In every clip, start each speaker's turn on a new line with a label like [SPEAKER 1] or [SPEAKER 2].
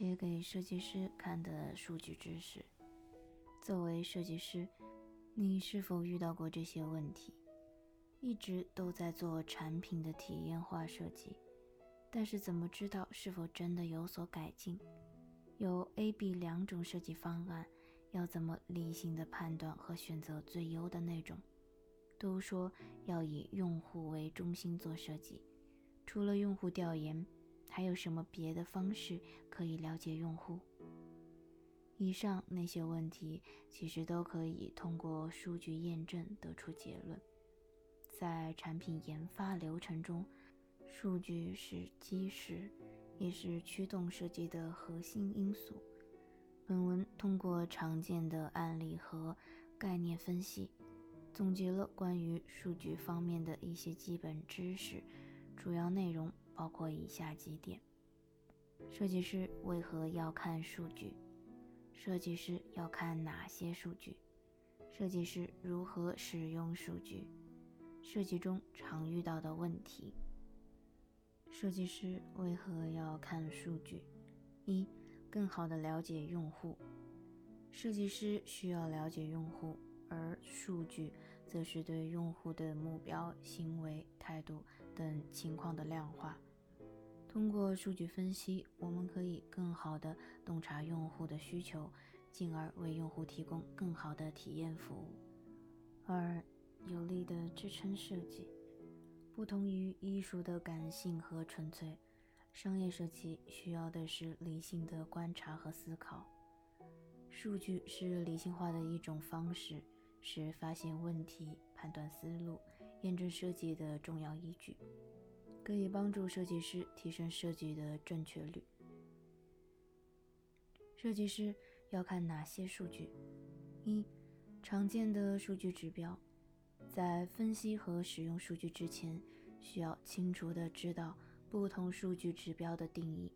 [SPEAKER 1] 写给设计师看的数据知识。作为设计师，你是否遇到过这些问题？一直都在做产品的体验化设计，但是怎么知道是否真的有所改进？有 A、B 两种设计方案，要怎么理性的判断和选择最优的那种？都说要以用户为中心做设计，除了用户调研，还有什么别的方式可以了解用户？以上那些问题其实都可以通过数据验证得出结论。在产品研发流程中，数据是基石，也是驱动设计的核心因素。本文通过常见的案例和概念分析。总结了关于数据方面的一些基本知识，主要内容包括以下几点：设计师为何要看数据？设计师要看哪些数据？设计师如何使用数据？设计中常遇到的问题。设计师为何要看数据？一、更好的了解用户。设计师需要了解用户。而数据则是对用户的目标、行为、态度等情况的量化。通过数据分析，我们可以更好地洞察用户的需求，进而为用户提供更好的体验服务。二、有力的支撑设计，不同于艺术的感性和纯粹，商业设计需要的是理性的观察和思考。数据是理性化的一种方式。是发现问题、判断思路、验证设计的重要依据，可以帮助设计师提升设计的正确率。设计师要看哪些数据？一、常见的数据指标。在分析和使用数据之前，需要清楚地知道不同数据指标的定义。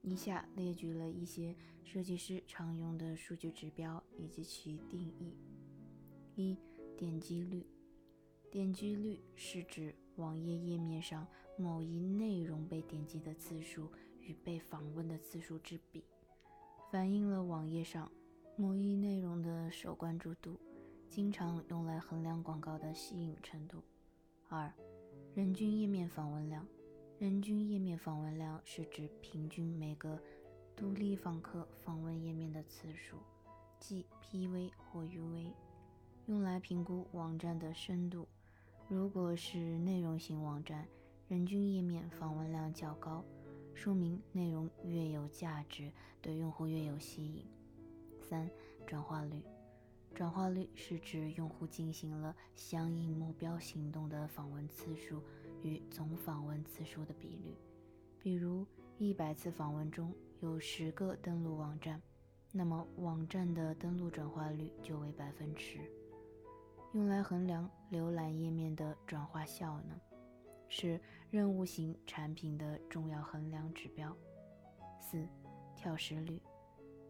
[SPEAKER 1] 以下列举了一些设计师常用的数据指标以及其定义。一点击率，点击率是指网页页面上某一内容被点击的次数与被访问的次数之比，反映了网页上某一内容的受关注度，经常用来衡量广告的吸引程度。二，人均页面访问量，人均页面访问量是指平均每个独立访客访问页面的次数，即 PV 或 UV。用来评估网站的深度。如果是内容型网站，人均页面访问量较高，说明内容越有价值，对用户越有吸引。三、转化率。转化率是指用户进行了相应目标行动的访问次数与总访问次数的比率。比如，一百次访问中有十个登录网站，那么网站的登录转化率就为百分之十。用来衡量浏览页面的转化效能，是任务型产品的重要衡量指标。四、跳失率。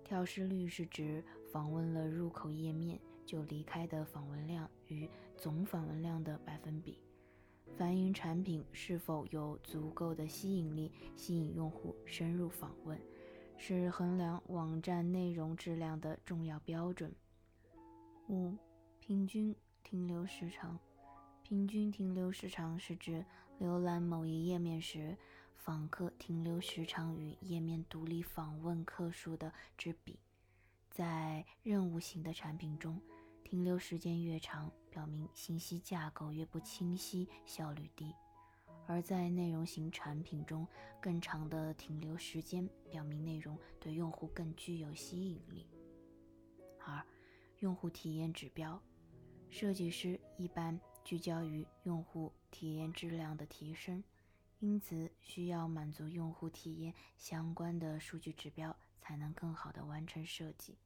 [SPEAKER 1] 跳失率是指访问了入口页面就离开的访问量与总访问量的百分比，反映产品是否有足够的吸引力，吸引用户深入访问，是衡量网站内容质量的重要标准。五、平均。停留时长，平均停留时长是指浏览某一页面时，访客停留时长与页面独立访问客数的之比。在任务型的产品中，停留时间越长，表明信息架构越不清晰，效率低；而在内容型产品中，更长的停留时间表明内容对用户更具有吸引力。二、用户体验指标。设计师一般聚焦于用户体验质量的提升，因此需要满足用户体验相关的数据指标，才能更好的完成设计。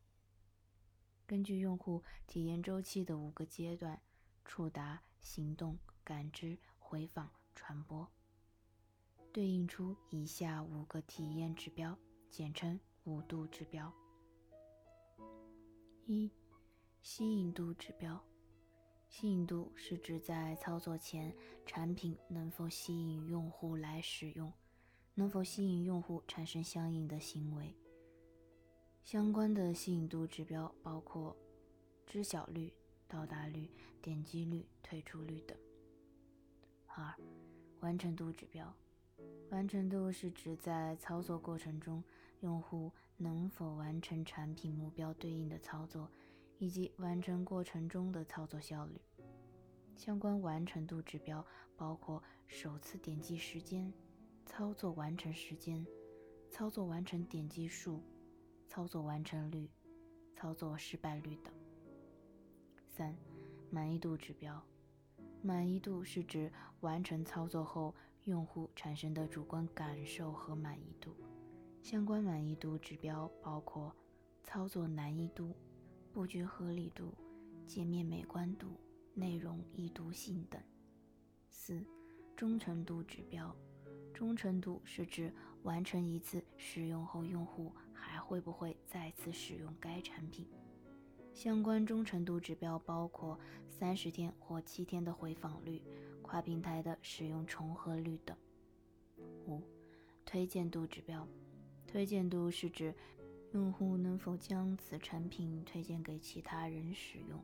[SPEAKER 1] 根据用户体验周期的五个阶段：触达、行动、感知、回访、传播，对应出以下五个体验指标，简称五度指标。一、吸引度指标。吸引度是指在操作前，产品能否吸引用户来使用，能否吸引用户产生相应的行为。相关的吸引度指标包括知晓率、到达率、点击率、退出率等。二、完成度指标，完成度是指在操作过程中，用户能否完成产品目标对应的操作，以及完成过程中的操作效率。相关完成度指标包括首次点击时间、操作完成时间、操作完成点击数。操作完成率、操作失败率等。三、满意度指标。满意度是指完成操作后用户产生的主观感受和满意度。相关满意度指标包括操作难易度、布局合理度、界面美观度、内容易读性等。四、忠诚度指标。忠诚度是指完成一次使用后，用户还会不会再次使用该产品。相关忠诚度指标包括三十天或七天的回访率、跨平台的使用重合率等。五、推荐度指标。推荐度是指用户能否将此产品推荐给其他人使用。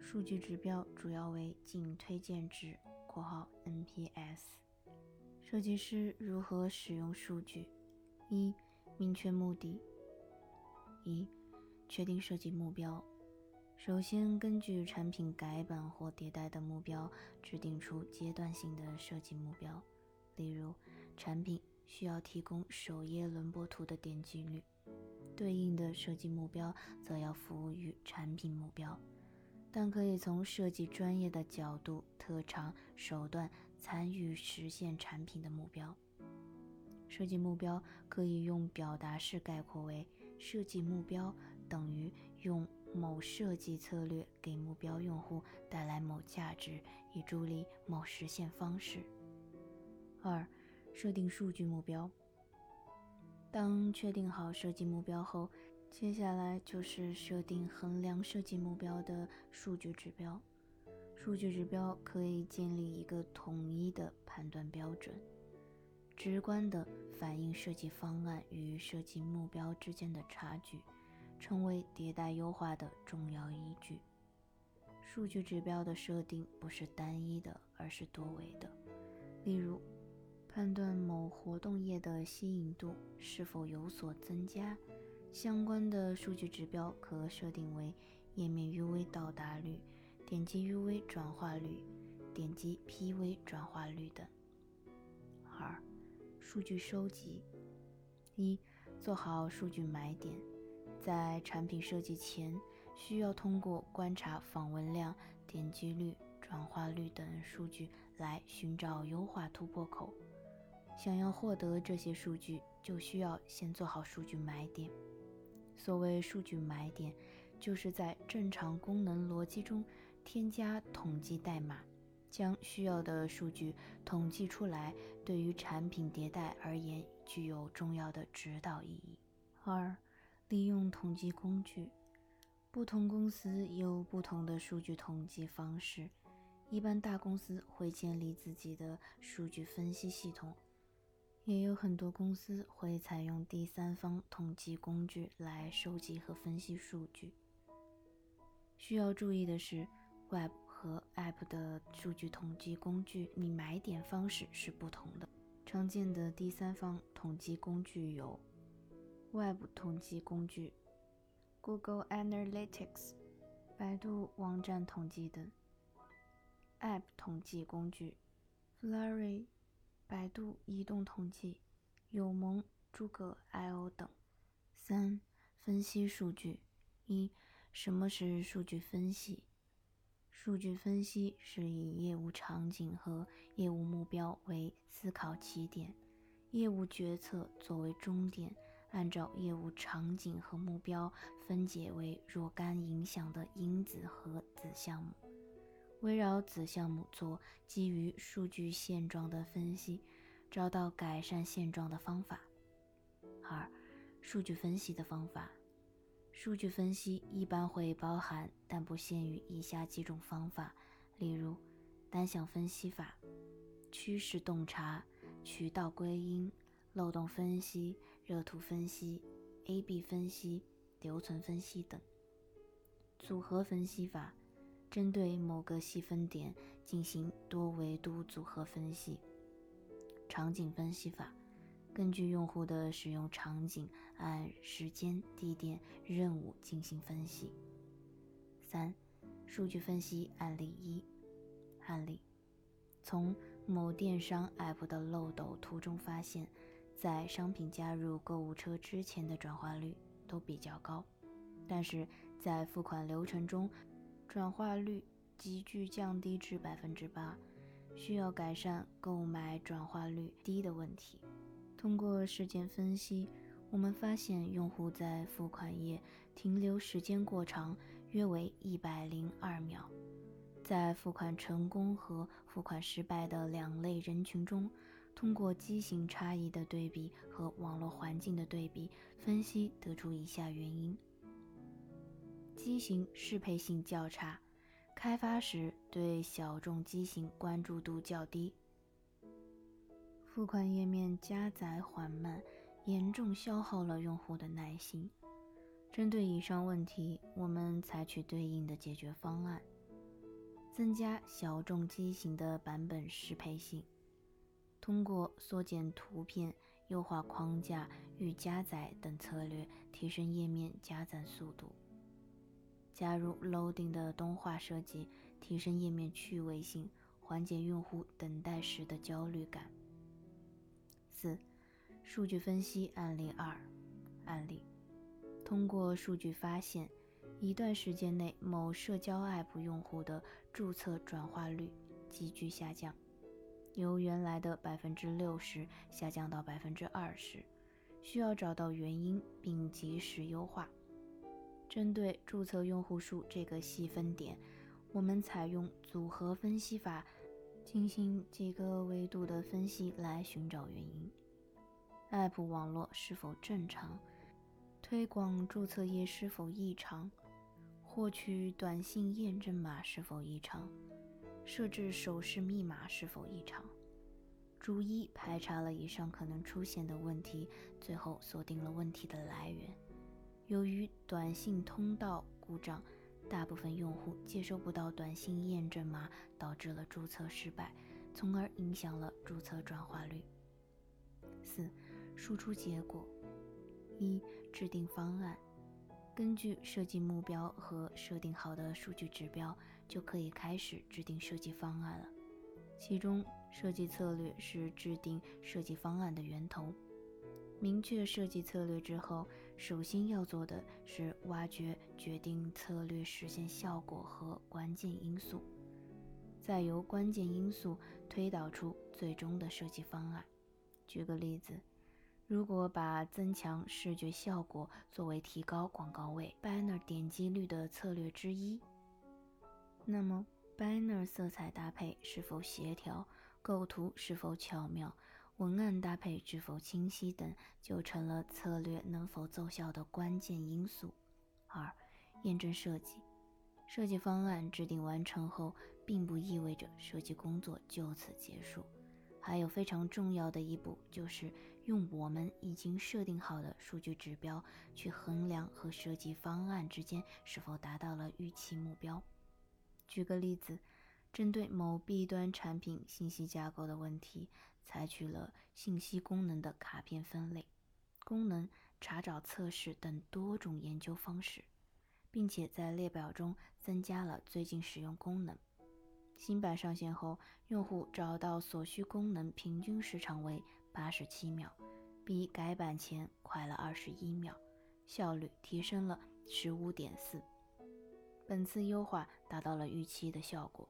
[SPEAKER 1] 数据指标主要为净推荐值（括号 NPS）。设计师如何使用数据？一、明确目的。一、确定设计目标。首先，根据产品改版或迭代的目标，制定出阶段性的设计目标。例如，产品需要提供首页轮播图的点击率，对应的设计目标则要服务于产品目标。但可以从设计专业的角度、特长、手段参与实现产品的目标。设计目标可以用表达式概括为：设计目标等于用某设计策略给目标用户带来某价值，以助力某实现方式。二、设定数据目标。当确定好设计目标后，接下来就是设定衡量设计目标的数据指标。数据指标可以建立一个统一的判断标准，直观地反映设计方案与设计目标之间的差距，成为迭代优化的重要依据。数据指标的设定不是单一的，而是多维的。例如，判断某活动页的吸引度是否有所增加。相关的数据指标可设定为页面 UV 到达率、点击 UV 转化率、点击 PV 转化率等。二、数据收集：一、做好数据买点，在产品设计前，需要通过观察访问量、点击率、转化率等数据来寻找优化突破口。想要获得这些数据，就需要先做好数据买点。所谓数据买点，就是在正常功能逻辑中添加统计代码，将需要的数据统计出来，对于产品迭代而言具有重要的指导意义。二、利用统计工具，不同公司有不同的数据统计方式，一般大公司会建立自己的数据分析系统。也有很多公司会采用第三方统计工具来收集和分析数据。需要注意的是，Web 和 App 的数据统计工具你买点方式是不同的。常见的第三方统计工具有：Web 统计工具、Google Analytics、百度网站统计等；App 统计工具，Flurry。百度移动统计、友盟、诸葛 I/O 等。三、分析数据。一、什么是数据分析？数据分析是以业务场景和业务目标为思考起点，业务决策作为终点，按照业务场景和目标分解为若干影响的因子和子项目。围绕子项目做基于数据现状的分析，找到改善现状的方法。二、数据分析的方法。数据分析一般会包含但不限于以下几种方法，例如单项分析法、趋势洞察、渠道归因、漏洞分析、热图分析、A/B 分析、留存分析等。组合分析法，针对某个细分点进行多维度组合分析。场景分析法，根据用户的使用场景，按时间、地点、任务进行分析。三、数据分析案例一，案例：从某电商 App 的漏斗图中发现，在商品加入购物车之前的转化率都比较高，但是在付款流程中，转化率急剧降低至百分之八。需要改善购买转化率低的问题。通过事件分析，我们发现用户在付款页停留时间过长，约为一百零二秒。在付款成功和付款失败的两类人群中，通过机型差异的对比和网络环境的对比分析，得出以下原因：机型适配性较差。开发时对小众机型关注度较低，付款页面加载缓慢，严重消耗了用户的耐心。针对以上问题，我们采取对应的解决方案：增加小众机型的版本适配性，通过缩减图片、优化框架与加载等策略，提升页面加载速度。加入 loading 的动画设计，提升页面趣味性，缓解用户等待时的焦虑感。四、数据分析案例二，案例：通过数据发现，一段时间内某社交 app 用户的注册转化率急剧下降，由原来的百分之六十下降到百分之二十，需要找到原因并及时优化。针对注册用户数这个细分点，我们采用组合分析法，进行几个维度的分析来寻找原因：App 网络是否正常，推广注册页是否异常，获取短信验证码是否异常，设置手势密码是否异常。逐一排查了以上可能出现的问题，最后锁定了问题的来源。由于短信通道故障，大部分用户接收不到短信验证码，导致了注册失败，从而影响了注册转化率。四、输出结果：一、制定方案，根据设计目标和设定好的数据指标，就可以开始制定设计方案了。其中，设计策略是制定设计方案的源头。明确设计策略之后，首先要做的是挖掘决定策略实现效果和关键因素，再由关键因素推导出最终的设计方案。举个例子，如果把增强视觉效果作为提高广告位 （banner） 点击率的策略之一，那么 banner 色彩搭配是否协调，构图是否巧妙？文案搭配是否清晰等，就成了策略能否奏效的关键因素。二、验证设计。设计方案制定完成后，并不意味着设计工作就此结束，还有非常重要的一步，就是用我们已经设定好的数据指标去衡量和设计方案之间是否达到了预期目标。举个例子，针对某 B 端产品信息架构的问题。采取了信息功能的卡片分类、功能查找测试等多种研究方式，并且在列表中增加了最近使用功能。新版上线后，用户找到所需功能平均时长为八十七秒，比改版前快了二十一秒，效率提升了十五点四。本次优化达到了预期的效果。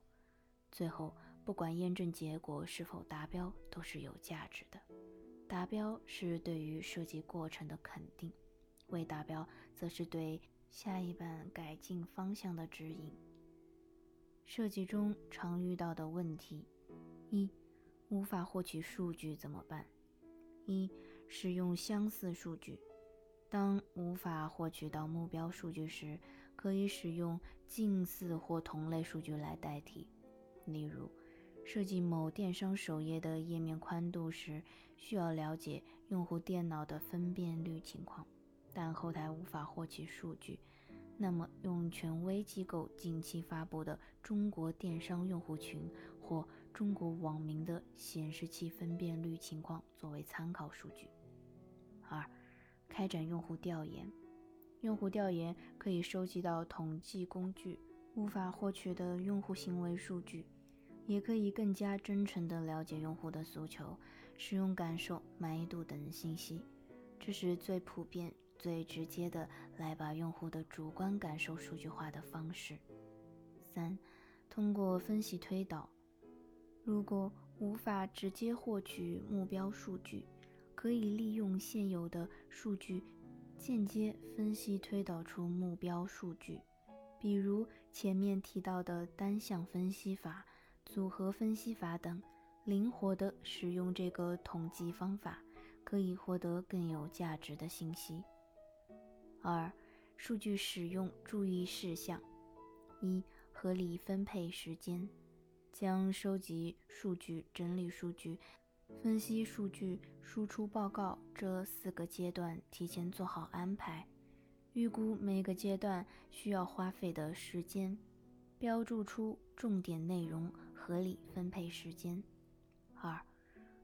[SPEAKER 1] 最后。不管验证结果是否达标，都是有价值的。达标是对于设计过程的肯定，未达标则是对下一版改进方向的指引。设计中常遇到的问题：一、无法获取数据怎么办？一、使用相似数据。当无法获取到目标数据时，可以使用近似或同类数据来代替，例如。设计某电商首页的页面宽度时，需要了解用户电脑的分辨率情况，但后台无法获取数据，那么用权威机构近期发布的中国电商用户群或中国网民的显示器分辨率情况作为参考数据。二、开展用户调研。用户调研可以收集到统计工具无法获取的用户行为数据，也可以更加真诚地了解用户的诉求、使用感受、满意度等信息。这是最普遍、最直接的来把用户的主观感受数据化的方式。三、通过分析推导。如果无法直接获取目标数据，可以利用现有的数据。间接分析推导出目标数据，比如前面提到的单项分析法、组合分析法等，灵活地使用这个统计方法，可以获得更有价值的信息。二、数据使用注意事项：一、合理分配时间，将收集数据、整理数据。分析数据、输出报告这四个阶段提前做好安排，预估每个阶段需要花费的时间，标注出重点内容，合理分配时间。二、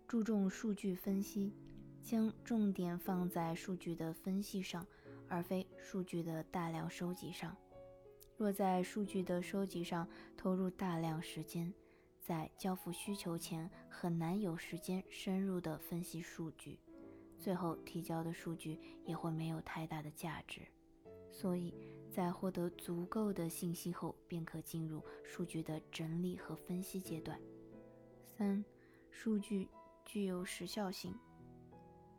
[SPEAKER 1] 注重数据分析，将重点放在数据的分析上，而非数据的大量收集上。若在数据的收集上投入大量时间，在交付需求前很难有时间深入的分析数据，最后提交的数据也会没有太大的价值。所以在获得足够的信息后，便可进入数据的整理和分析阶段。三、数据具有时效性，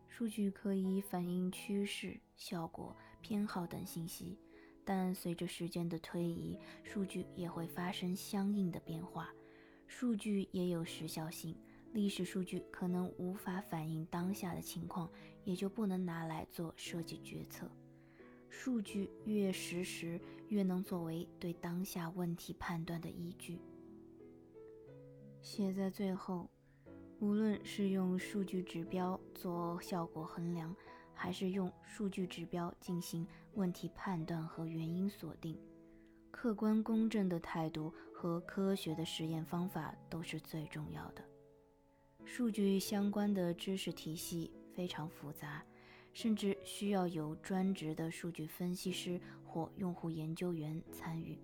[SPEAKER 1] 数据可以反映趋势、效果、偏好等信息，但随着时间的推移，数据也会发生相应的变化。数据也有时效性，历史数据可能无法反映当下的情况，也就不能拿来做设计决策。数据越实时，越能作为对当下问题判断的依据。写在最后，无论是用数据指标做效果衡量，还是用数据指标进行问题判断和原因锁定。客观公正的态度和科学的实验方法都是最重要的。数据相关的知识体系非常复杂，甚至需要有专职的数据分析师或用户研究员参与。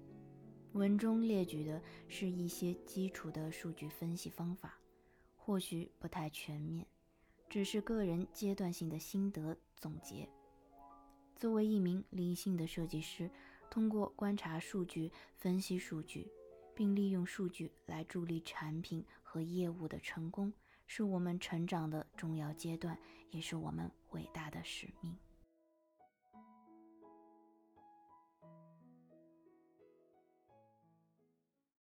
[SPEAKER 1] 文中列举的是一些基础的数据分析方法，或许不太全面，只是个人阶段性的心得总结。作为一名理性的设计师。通过观察数据、分析数据，并利用数据来助力产品和业务的成功，是我们成长的重要阶段，也是我们伟大的使命。